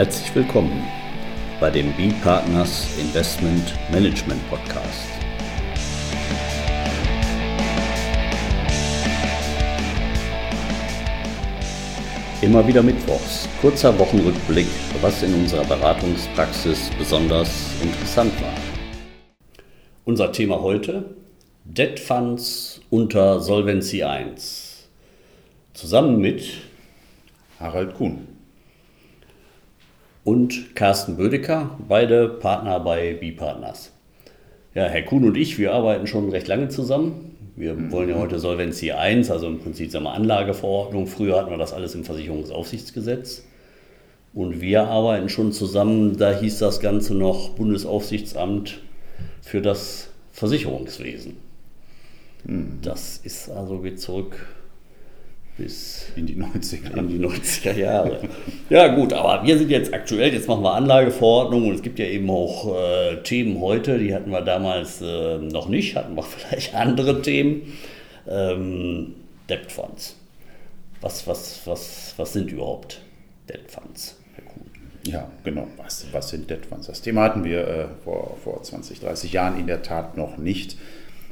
Herzlich willkommen bei dem B-Partners Investment Management Podcast. Immer wieder Mittwochs, kurzer Wochenrückblick, was in unserer Beratungspraxis besonders interessant war. Unser Thema heute: Debt Funds unter Solvency 1. Zusammen mit Harald Kuhn und Carsten Bödecker, beide Partner bei B-Partners. Ja, Herr Kuhn und ich, wir arbeiten schon recht lange zusammen. Wir mhm. wollen ja heute Solvency 1, also im Prinzip sagen wir Anlageverordnung. Früher hatten wir das alles im Versicherungsaufsichtsgesetz. Und wir arbeiten schon zusammen, da hieß das Ganze noch Bundesaufsichtsamt für das Versicherungswesen. Mhm. Das ist also geht zurück bis in die 90er, in die 90er Jahre. ja gut, aber wir sind jetzt aktuell, jetzt machen wir Anlageverordnung und es gibt ja eben auch äh, Themen heute, die hatten wir damals äh, noch nicht, hatten wir vielleicht andere Themen. Ähm, Debt Funds. Was, was, was, was sind überhaupt Debt Funds? Ja, genau. Was, was sind Debt Funds? Das Thema hatten wir äh, vor, vor 20, 30 Jahren in der Tat noch nicht.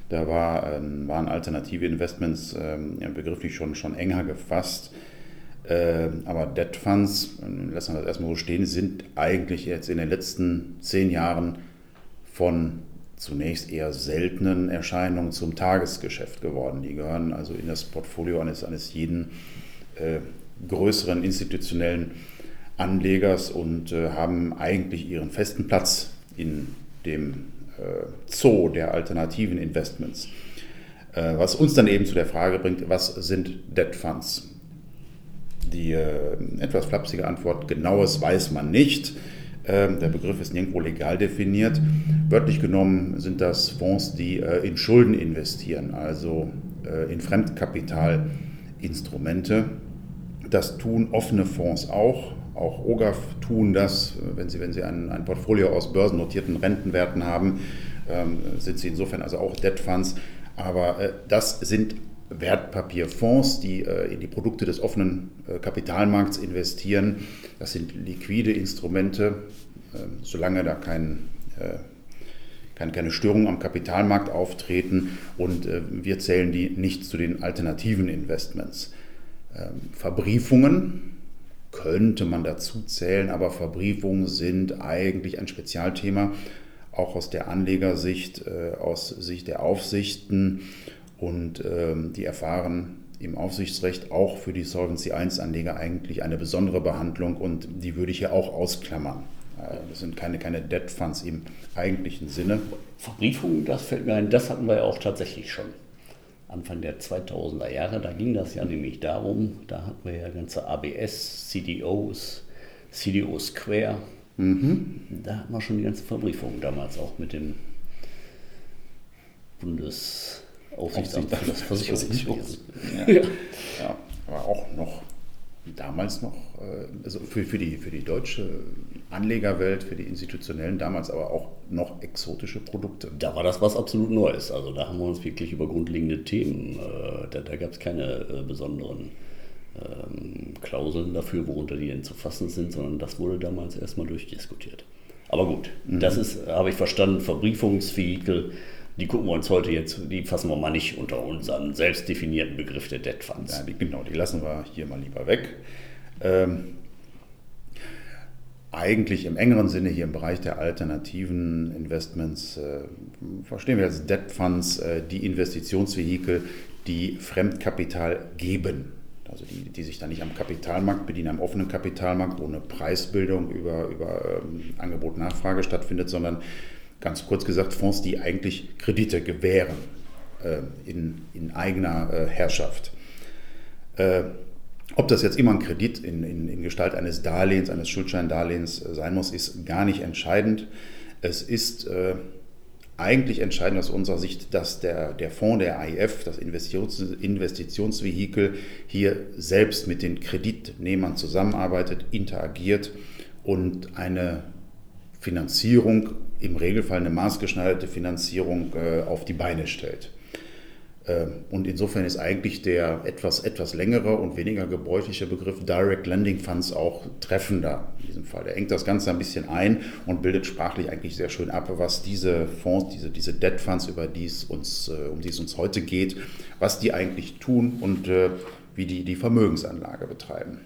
Da war, ähm, waren alternative Investments ähm, begrifflich schon, schon enger gefasst. Ähm, aber Debt Funds, lassen wir das erstmal so stehen, sind eigentlich jetzt in den letzten zehn Jahren von zunächst eher seltenen Erscheinungen zum Tagesgeschäft geworden. Die gehören also in das Portfolio eines, eines jeden äh, größeren institutionellen Anlegers und äh, haben eigentlich ihren festen Platz in dem Zoo der alternativen Investments. Äh, was uns dann eben zu der Frage bringt, was sind Debt Funds? Die äh, etwas flapsige Antwort, genaues weiß man nicht. Ähm, der Begriff ist nirgendwo legal definiert. Wörtlich genommen sind das Fonds, die in Schulden investieren, also in Fremdkapitalinstrumente. Das tun offene Fonds auch. Auch OGAF tun das, wenn sie, wenn sie ein, ein Portfolio aus börsennotierten Rentenwerten haben, ähm, sind sie insofern also auch Debt Funds. Aber äh, das sind Wertpapierfonds, die äh, in die Produkte des offenen äh, Kapitalmarkts investieren. Das sind liquide Instrumente, ähm, solange da kein äh, keine, keine Störungen am Kapitalmarkt auftreten und äh, wir zählen die nicht zu den alternativen Investments. Ähm, Verbriefungen könnte man dazu zählen, aber Verbriefungen sind eigentlich ein Spezialthema, auch aus der Anlegersicht, äh, aus Sicht der Aufsichten und ähm, die erfahren im Aufsichtsrecht auch für die Solvency I-Anleger eigentlich eine besondere Behandlung und die würde ich hier auch ausklammern. Äh, das sind keine, keine Debt Funds im eigentlichen Sinne. Verbriefungen, das fällt mir ein, das hatten wir ja auch tatsächlich schon. Anfang der 2000er Jahre, da ging das ja nämlich darum, da hatten wir ja ganze ABS, CDOs, CDO Square. Mhm. Da hatten wir schon die ganze Verbriefung damals auch mit dem Bundesaufsichtsamt für das Versicherungswesen. Ja. ja. ja, aber auch noch damals noch, äh, also für, für, die, für die deutsche Anlegerwelt, für die institutionellen, damals aber auch noch exotische Produkte. Da war das was absolut Neues. Also da haben wir uns wirklich über grundlegende Themen, äh, da, da gab es keine äh, besonderen ähm, Klauseln dafür, worunter die denn zu fassen sind, sondern das wurde damals erstmal durchdiskutiert. Aber gut, mhm. das ist, habe ich verstanden, Verbriefungsvehikel die gucken wir uns heute jetzt, die fassen wir mal nicht unter unseren selbst definierten Begriff der Debt Funds. Ja, die, genau, die lassen wir hier mal lieber weg. Ähm, eigentlich im engeren Sinne hier im Bereich der alternativen Investments äh, verstehen wir als Debt Funds äh, die Investitionsvehikel, die Fremdkapital geben. Also die, die sich dann nicht am Kapitalmarkt bedienen, am offenen Kapitalmarkt, ohne Preisbildung über, über ähm, Angebot-Nachfrage stattfindet, sondern ganz kurz gesagt Fonds, die eigentlich Kredite gewähren äh, in, in eigener äh, Herrschaft. Äh, ob das jetzt immer ein Kredit in, in, in Gestalt eines Darlehens, eines Schuldscheindarlehens äh, sein muss, ist gar nicht entscheidend. Es ist äh, eigentlich entscheidend aus unserer Sicht, dass der, der Fonds, der AIF, das Investitions, Investitionsvehikel, hier selbst mit den Kreditnehmern zusammenarbeitet, interagiert und eine Finanzierung im Regelfall eine maßgeschneiderte Finanzierung äh, auf die Beine stellt. Ähm, und insofern ist eigentlich der etwas, etwas längere und weniger gebräuchliche Begriff Direct Lending Funds auch treffender in diesem Fall. Der engt das Ganze ein bisschen ein und bildet sprachlich eigentlich sehr schön ab, was diese Fonds, diese, diese Debt Funds, über die es uns, äh, um die es uns heute geht, was die eigentlich tun und äh, wie die die Vermögensanlage betreiben.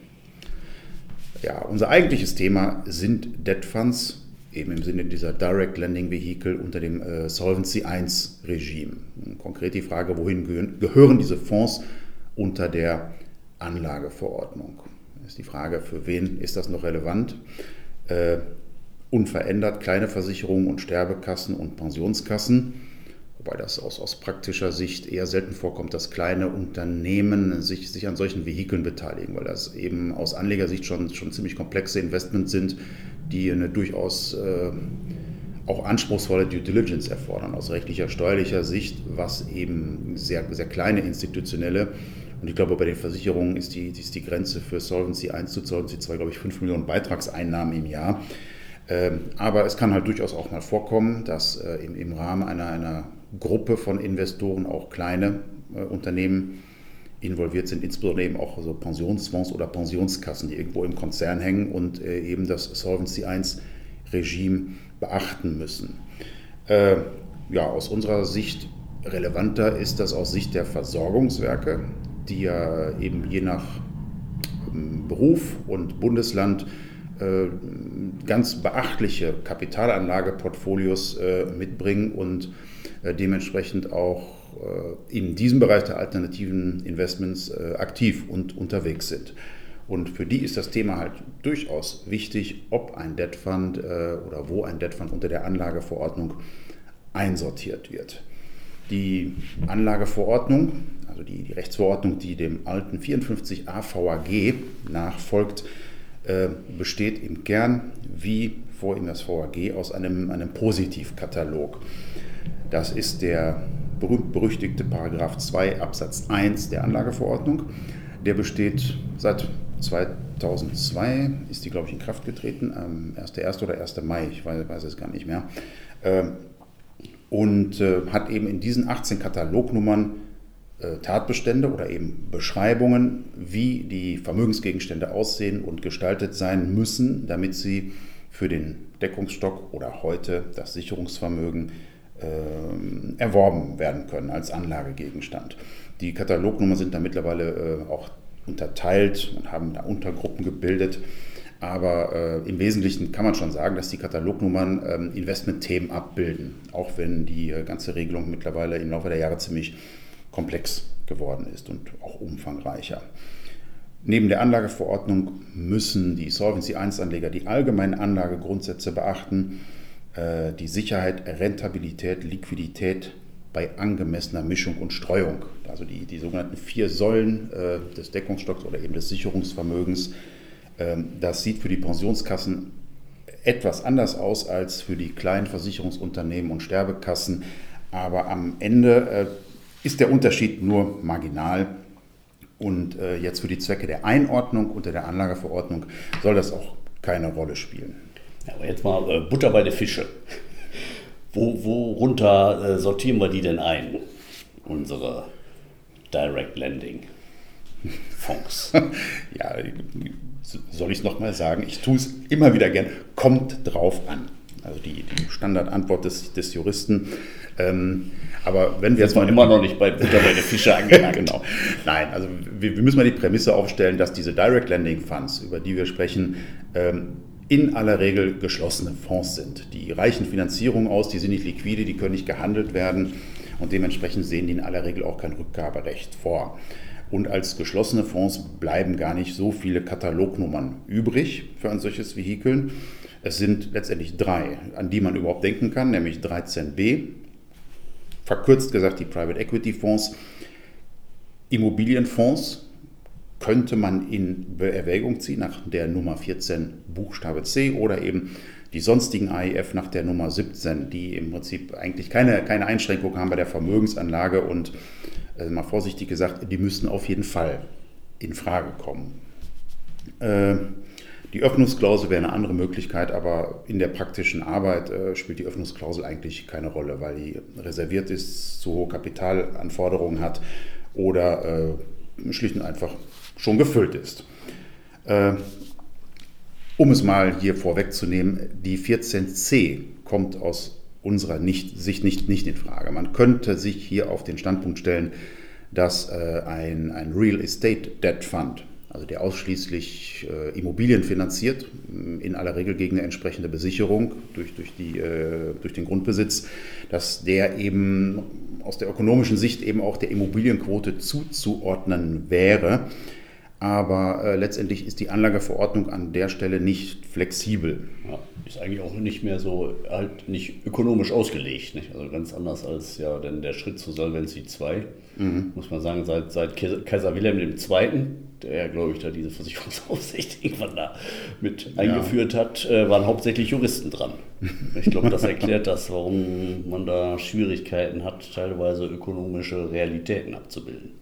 Ja, unser eigentliches Thema sind Debt Funds eben im Sinne dieser Direct Lending Vehicle unter dem äh, Solvency I Regime. Konkret die Frage, wohin gehören diese Fonds unter der Anlageverordnung? Ist die Frage, für wen ist das noch relevant? Äh, unverändert kleine Versicherungen und Sterbekassen und Pensionskassen, wobei das aus, aus praktischer Sicht eher selten vorkommt, dass kleine Unternehmen sich, sich an solchen Vehikeln beteiligen, weil das eben aus Anlegersicht schon, schon ziemlich komplexe Investments sind, die eine durchaus äh, auch anspruchsvolle Due Diligence erfordern aus rechtlicher, steuerlicher Sicht, was eben sehr, sehr kleine institutionelle und ich glaube, bei den Versicherungen ist die, ist die Grenze für Solvency 1 zu Solvency 2, glaube ich, 5 Millionen Beitragseinnahmen im Jahr. Ähm, aber es kann halt durchaus auch mal vorkommen, dass äh, im, im Rahmen einer, einer Gruppe von Investoren auch kleine äh, Unternehmen involviert sind, insbesondere eben auch so Pensionsfonds oder Pensionskassen, die irgendwo im Konzern hängen und äh, eben das Solvency I-Regime beachten müssen. Äh, ja, aus unserer Sicht relevanter ist das aus Sicht der Versorgungswerke, die ja eben je nach ähm, Beruf und Bundesland äh, ganz beachtliche Kapitalanlageportfolios äh, mitbringen und äh, dementsprechend auch in diesem Bereich der alternativen Investments äh, aktiv und unterwegs sind. Und für die ist das Thema halt durchaus wichtig, ob ein Debt Fund äh, oder wo ein Debt Fund unter der Anlageverordnung einsortiert wird. Die Anlageverordnung, also die, die Rechtsverordnung, die dem alten 54a VAG nachfolgt, besteht im Kern, wie vorhin das VAG, aus einem, einem Positivkatalog. Das ist der berühmt-berüchtigte Paragraph 2 Absatz 1 der Anlageverordnung. Der besteht seit 2002, ist die, glaube ich, in Kraft getreten, am 1.1. oder 1. Mai, ich weiß, weiß es gar nicht mehr. Ähm, und äh, hat eben in diesen 18 Katalognummern äh, Tatbestände oder eben Beschreibungen, wie die Vermögensgegenstände aussehen und gestaltet sein müssen, damit sie für den Deckungsstock oder heute das Sicherungsvermögen erworben werden können als Anlagegegenstand. Die Katalognummern sind da mittlerweile äh, auch unterteilt und haben da Untergruppen gebildet. Aber äh, im Wesentlichen kann man schon sagen, dass die Katalognummern ähm, Investmentthemen abbilden, auch wenn die äh, ganze Regelung mittlerweile im Laufe der Jahre ziemlich komplex geworden ist und auch umfangreicher. Neben der Anlageverordnung müssen die Solvency I-Anleger die allgemeinen Anlagegrundsätze beachten äh, die Sicherheit, Rentabilität, Liquidität bei angemessener Mischung und Streuung. Also die, die sogenannten vier Säulen äh, des Deckungsstocks oder eben des Sicherungsvermögens. Ähm, das sieht für die Pensionskassen etwas anders aus als für die kleinen Versicherungsunternehmen und Sterbekassen. Aber am Ende äh, ist der Unterschied nur marginal. Und jetzt für die Zwecke der Einordnung unter der Anlageverordnung soll das auch keine Rolle spielen. Ja, aber jetzt mal äh, Butter bei den Fische. Wo, worunter äh, sortieren wir die denn ein? Unsere Direct Lending Fonds. ja, soll ich es nochmal sagen? Ich tue es immer wieder gern. Kommt drauf an. Also die, die Standardantwort des, des Juristen. Ähm, aber wenn wir jetzt mal immer noch nicht bei Butter bei den Fische angelangt. genau. Nein, also wir, wir, müssen mal die Prämisse aufstellen, dass diese Direct Lending Funds, über die wir sprechen, ähm, in aller Regel geschlossene Fonds sind. Die reichen Finanzierung aus, die sind nicht liquide, die können nicht gehandelt werden und dementsprechend sehen die in aller Regel auch kein Rückgaberecht vor. Und als geschlossene Fonds bleiben gar nicht so viele Katalognummern übrig für ein solches Vehikel. Es sind letztendlich drei, an die man überhaupt denken kann, nämlich 13b, verkürzt gesagt die Private Equity Fonds, Immobilienfonds, könnte man in Erwägung ziehen nach der Nummer 14 Buchstabe C oder eben die sonstigen AIF nach der Nummer 17, die im Prinzip eigentlich keine, keine Einschränkung haben bei der Vermögensanlage und äh, mal vorsichtig gesagt, die müssten auf jeden Fall in Frage kommen. Äh, Die Öffnungsklausel wäre eine andere Möglichkeit, aber in der praktischen Arbeit äh, spielt die Öffnungsklausel eigentlich keine Rolle, weil die reserviert ist, zu hohe Kapitalanforderungen hat oder äh, schlicht und einfach schon gefüllt ist. Äh, um es mal hier vorwegzunehmen, die 14c kommt aus unserer nicht, Sicht nicht, nicht in Frage. Man könnte sich hier auf den Standpunkt stellen, dass äh, ein, ein Real Estate Debt Fund, also der ausschließlich äh, Immobilien finanziert, in aller Regel gegen eine entsprechende Besicherung durch, durch, die, äh, durch den Grundbesitz, dass der eben aus der ökonomischen Sicht eben auch der Immobilienquote zuzuordnen wäre aber äh, letztendlich ist die Anlageverordnung an der Stelle nicht flexibel. Ja, ist eigentlich auch nicht mehr so, halt nicht ökonomisch ausgelegt. Nicht? Also ganz anders als ja denn der Schritt zu Solvency 2, mhm. muss man sagen, seit, seit Kaiser Wilhelm II., der ja, glaube ich, da diese Versicherungsaufsicht irgendwann da mit ja. eingeführt hat, äh, waren hauptsächlich Juristen dran. Ich glaube, das erklärt das, warum man da Schwierigkeiten hat, teilweise ökonomische Realitäten abzubilden.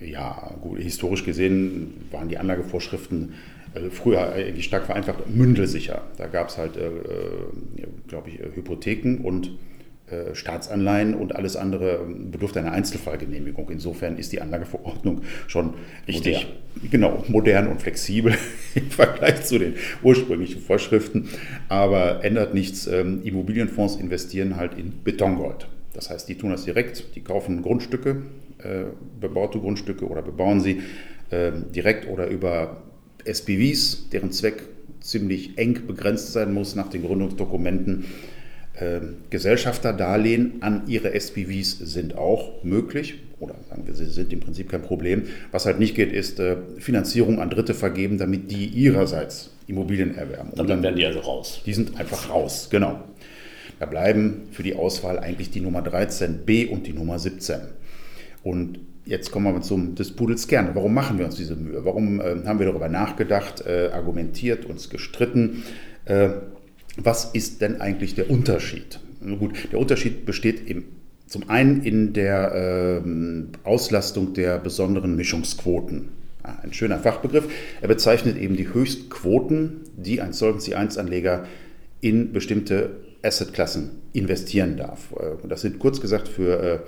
Ja, gut, historisch gesehen waren die Anlagevorschriften äh, früher eigentlich stark vereinfacht mündelsicher. Da gab es halt, äh, äh glaube ich, äh, Hypotheken und äh, Staatsanleihen und alles andere bedurfte einer Einzelfallgenehmigung. Insofern ist die Anlageverordnung schon richtig, modern. genau, modern und flexibel im Vergleich zu den ursprünglichen Vorschriften, aber ändert nichts. Ähm, Immobilienfonds investieren halt in Betongold. Das heißt, die tun das direkt, die kaufen Grundstücke, äh, bebaute Grundstücke oder bebauen sie äh, direkt oder über SPVs, deren Zweck ziemlich eng begrenzt sein muss nach den Gründungsdokumenten. Äh, Gesellschafterdarlehen an ihre SPVs sind auch möglich oder sagen wir, sie sind im Prinzip kein Problem. Was halt nicht geht, ist äh, Finanzierung an Dritte vergeben, damit die ihrerseits Immobilien erwerben. Und dann werden die also raus. Die sind einfach raus, genau. Da bleiben für die Auswahl eigentlich die Nummer 13b und die Nummer 17. Und jetzt kommen wir zum des Kern. Warum machen wir uns diese Mühe? Warum äh, haben wir darüber nachgedacht, äh, argumentiert, uns gestritten? Äh, was ist denn eigentlich der Unterschied? Gut, der Unterschied besteht im, zum einen in der ähm, Auslastung der besonderen Mischungsquoten. Ah, ein schöner Fachbegriff. Er bezeichnet eben die Höchstquoten, die ein Solvency I-Anleger in bestimmte Assetklassen investieren darf. Äh, das sind kurz gesagt für äh,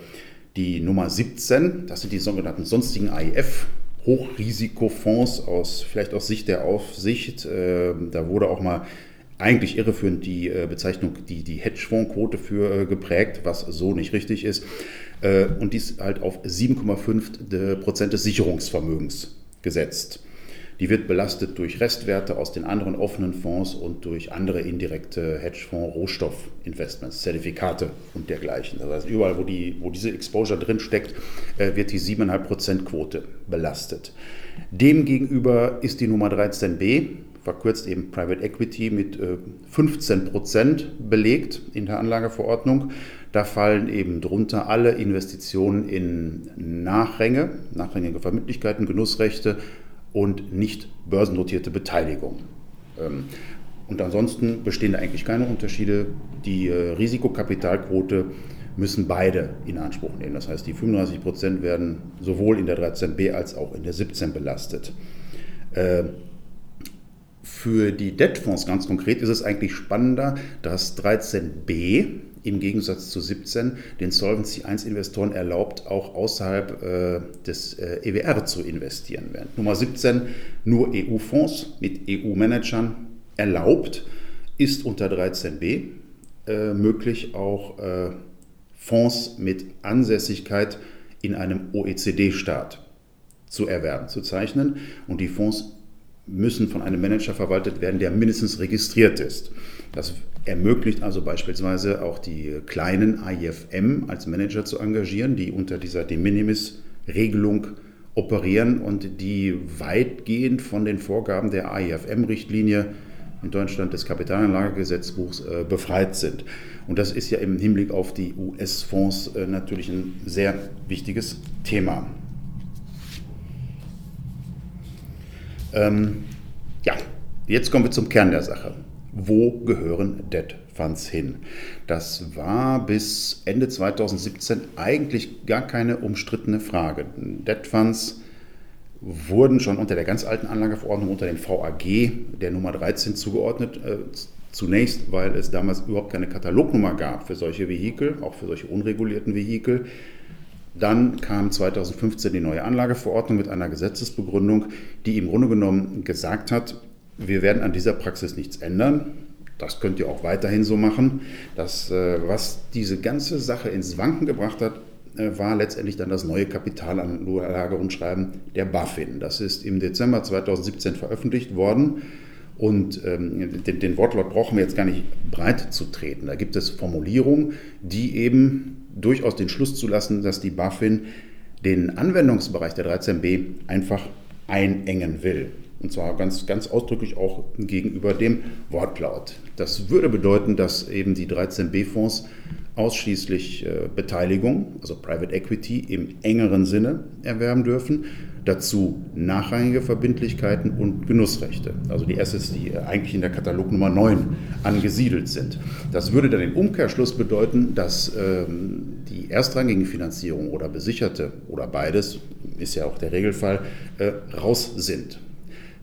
die Nummer 17, das sind die sogenannten sonstigen AIF, Hochrisikofonds aus, vielleicht aus Sicht der Aufsicht. Äh, da wurde auch mal eigentlich irreführend die Bezeichnung, die, die Hedgefondsquote für geprägt, was so nicht richtig ist. Und dies halt auf 7,5 Prozent des Sicherungsvermögens gesetzt. Die wird belastet durch Restwerte aus den anderen offenen Fonds und durch andere indirekte Hedgefonds, Rohstoffinvestments, Zertifikate und dergleichen. Das heißt, überall, wo, die, wo diese Exposure drin steckt, äh, wird die 7,5% Quote belastet. Demgegenüber ist die Nummer 13b, verkürzt eben Private Equity, mit 15% äh, belegt in der Anlageverordnung. Da fallen eben drunter alle Investitionen in Nachränge, nachrangige Vermittlichkeiten, Genussrechte, und nicht börsennotierte Beteiligung. Ähm, und ansonsten bestehen da eigentlich keine Unterschiede. Die äh, Risikokapitalquote müssen beide in Anspruch nehmen. Das heißt, die 35 Prozent werden sowohl in der 13b als auch in der 17 belastet. Äh, für die Debtfonds ganz konkret ist es eigentlich spannender, dass 13b im Gegensatz zu 17 den Solvency 1 Investoren erlaubt, auch außerhalb äh, des äh, EWR zu investieren. Während Nummer 17 nur EU-Fonds mit EU-Managern erlaubt, ist unter 13b äh, möglich auch äh, Fonds mit Ansässigkeit in einem OECD-Staat zu erwerben, zu zeichnen. Und die Fonds müssen von einem Manager verwaltet werden, der mindestens registriert ist. Das ermöglicht also beispielsweise auch die kleinen IFM als Manager zu engagieren, die unter dieser De Minimis-Regelung operieren und die weitgehend von den Vorgaben der AIFM-Richtlinie in Deutschland des Kapitalanlagegesetzbuchs äh, befreit sind. Und das ist ja im Hinblick auf die US-Fonds äh, natürlich ein sehr wichtiges Thema. Ähm, ja, jetzt kommen wir zum Kern der Sache wo gehören Debt Funds hin? Das war bis Ende 2017 eigentlich gar keine umstrittene Frage. Debt Funds wurden schon unter der ganz alten Anlageverordnung unter dem VAG der Nummer 13 zugeordnet. Äh, zunächst, weil es damals überhaupt keine Katalognummer gab für solche Vehikel, auch für solche unregulierten Vehikel. Dann kam 2015 die neue Anlageverordnung mit einer Gesetzesbegründung, die im Grunde genommen gesagt hat, wir werden an dieser Praxis nichts ändern. Das könnt ihr auch weiterhin so machen. Das, äh, was diese ganze Sache ins Wanken gebracht hat, äh, war letztendlich dann das neue Kapitalanlagerungsschreiben der BaFin. Das ist im Dezember 2017 veröffentlicht worden. Und ähm, den, den, Wortlaut brauchen wir jetzt gar nicht breit zu treten. Da gibt es Formulierungen, die eben durchaus den Schluss zulassen, dass die BaFin den Anwendungsbereich der 13b einfach einengen will. Und zwar ganz, ganz ausdrücklich auch gegenüber dem Wortlaut. Das würde bedeuten, dass eben die 13b-Fonds ausschließlich äh, Beteiligung, also Private Equity im engeren Sinne erwerben dürfen. Dazu nachrangige Verbindlichkeiten und Genussrechte, also die Assets, die eigentlich in der Katalognummer 9 angesiedelt sind. Das würde dann im Umkehrschluss bedeuten, dass ähm, die erstrangige Finanzierung oder besicherte oder beides, ist ja auch der Regelfall, äh, raus sind.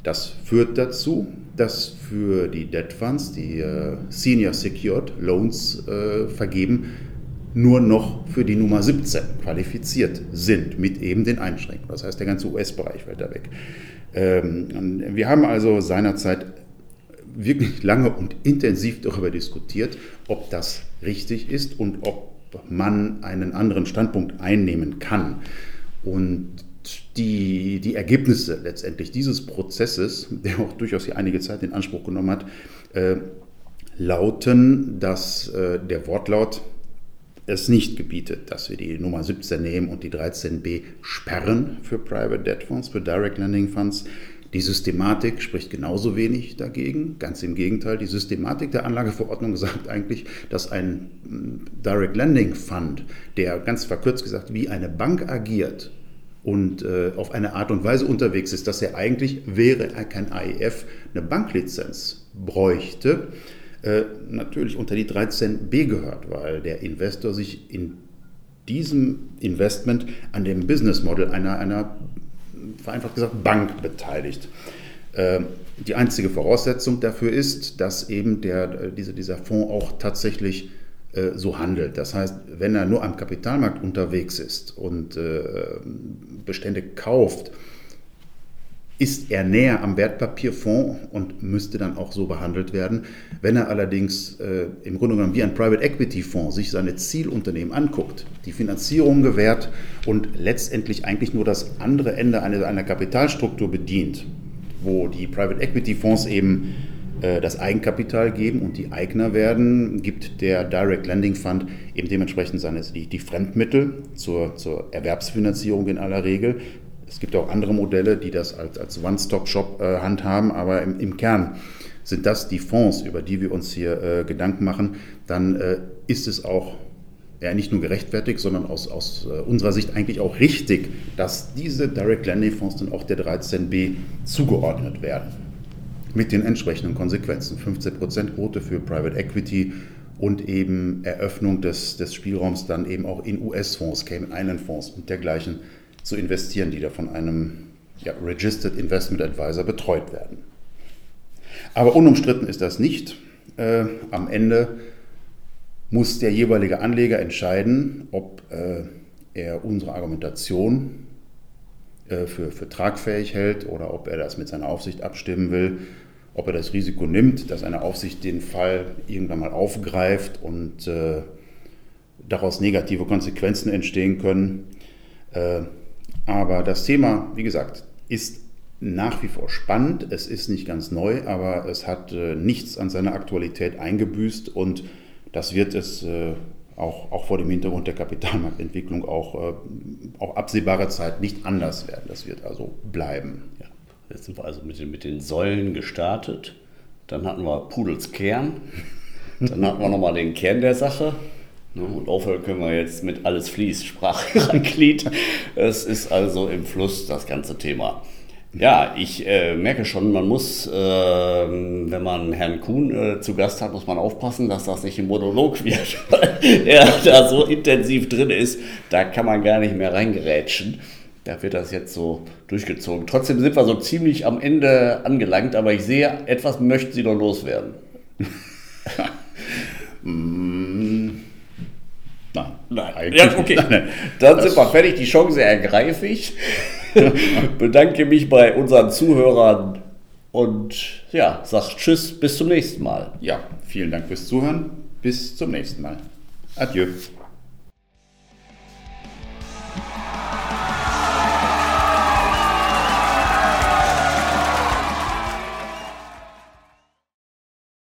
Das führt dazu, dass für die Debt Funds, die äh, Senior Secured Loans äh, vergeben, nur noch für die Nummer 17 qualifiziert sind, mit eben den Einschränkungen. Das heißt, der ganze US-Bereich fällt da weg. Ähm, wir haben also seinerzeit wirklich lange und intensiv darüber diskutiert, ob das richtig ist und ob man einen anderen Standpunkt einnehmen kann. Und die, die Ergebnisse letztendlich dieses Prozesses, der auch durchaus hier einige Zeit in Anspruch genommen hat, äh, lauten, dass äh, der Wortlaut es nicht gebietet, dass wir die Nummer 17 nehmen und die 13b sperren für Private Debt Funds, für Direct Lending Funds. Die Systematik spricht genauso wenig dagegen. Ganz im Gegenteil, die Systematik der Anlageverordnung sagt eigentlich, dass ein mm, Direct Lending Fund, der ganz verkürzt gesagt wie eine Bank agiert, und äh, auf eine Art und Weise unterwegs ist, dass er eigentlich, wäre er kein AIF, eine Banklizenz bräuchte, äh, natürlich unter die 13b gehört, weil der Investor sich in diesem Investment an dem Business Model einer, einer vereinfacht gesagt, Bank beteiligt. Äh, die einzige Voraussetzung dafür ist, dass eben der, äh, dieser, dieser Fonds auch tatsächlich äh, so handelt. Das heißt, wenn er nur am Kapitalmarkt unterwegs ist und Bestände kauft, ist er näher am Wertpapierfonds und müsste dann auch so behandelt werden. Wenn er allerdings äh, im Grunde genommen wie ein Private Equity Fonds sich seine Zielunternehmen anguckt, die Finanzierung gewährt und letztendlich eigentlich nur das andere Ende einer, einer Kapitalstruktur bedient, wo die Private Equity Fonds eben äh, das Eigenkapital geben und die Eigner werden, gibt der Direct Lending Fund eben dementsprechend seine, die, die Fremdmittel zur, zur Erwerbsfinanzierung in aller Regel. Es gibt auch andere Modelle, die das als, als One-Stop-Shop äh, handhaben, aber im, im, Kern sind das die Fonds, über die wir uns hier äh, Gedanken machen, dann äh, ist es auch ja, nicht nur gerechtfertigt, sondern aus, aus äh, unserer Sicht eigentlich auch richtig, dass diese Direct Lending Fonds dann auch der 13b zugeordnet werden. Mit den entsprechenden Konsequenzen. 15% Quote für Private Equity und eben Eröffnung des, des Spielraums dann eben auch in US-Fonds, Cayman Island Fonds und dergleichen zu investieren, die da von einem ja, Registered Investment Advisor betreut werden. Aber unumstritten ist das nicht. Äh, am Ende muss der jeweilige Anleger entscheiden, ob äh, er unsere Argumentation äh, für, für tragfähig hält oder ob er das mit seiner Aufsicht abstimmen will, ob er das Risiko nimmt, dass eine Aufsicht den Fall irgendwann mal aufgreift und äh, daraus negative Konsequenzen entstehen können. Aber das Thema, wie gesagt, ist nach wie vor spannend. Es ist nicht ganz neu, aber es hat äh, nichts an seiner Aktualität eingebüßt und das wird es äh, auch, auch vor dem Hintergrund der Kapitalmarktentwicklung auch, äh, auch absehbare Zeit nicht anders werden. Das wird also bleiben. Ja. Jetzt sind wir also mit den, mit den Säulen gestartet. Dann hatten wir Pudels Kern. Dann hatten wir nochmal den Kern der Sache. Und aufhören können wir jetzt mit alles fließt, Sprachglied. Es ist also im Fluss das ganze Thema. Ja, ich äh, merke schon, man muss, äh, wenn man Herrn Kuhn äh, zu Gast hat, muss man aufpassen, dass das nicht ein Monolog wird, weil er da so intensiv drin ist, da kann man gar nicht mehr reingerätschen. ja, wird das jetzt so durchgezogen. Trotzdem sind wir so ziemlich am Ende angelangt, aber ich sehe, etwas möchten Sie noch loswerden. Mm, Nein. Nein. Eigentlich Ja, okay. nein. Dann Das- sind wir fertig. Die Chance ergreife ich. Bedanke mich bei unseren Zuhörern und ja, sag Tschüss, bis zum nächsten Mal. Ja, vielen Dank fürs Zuhören. Bis zum nächsten Mal. Adieu.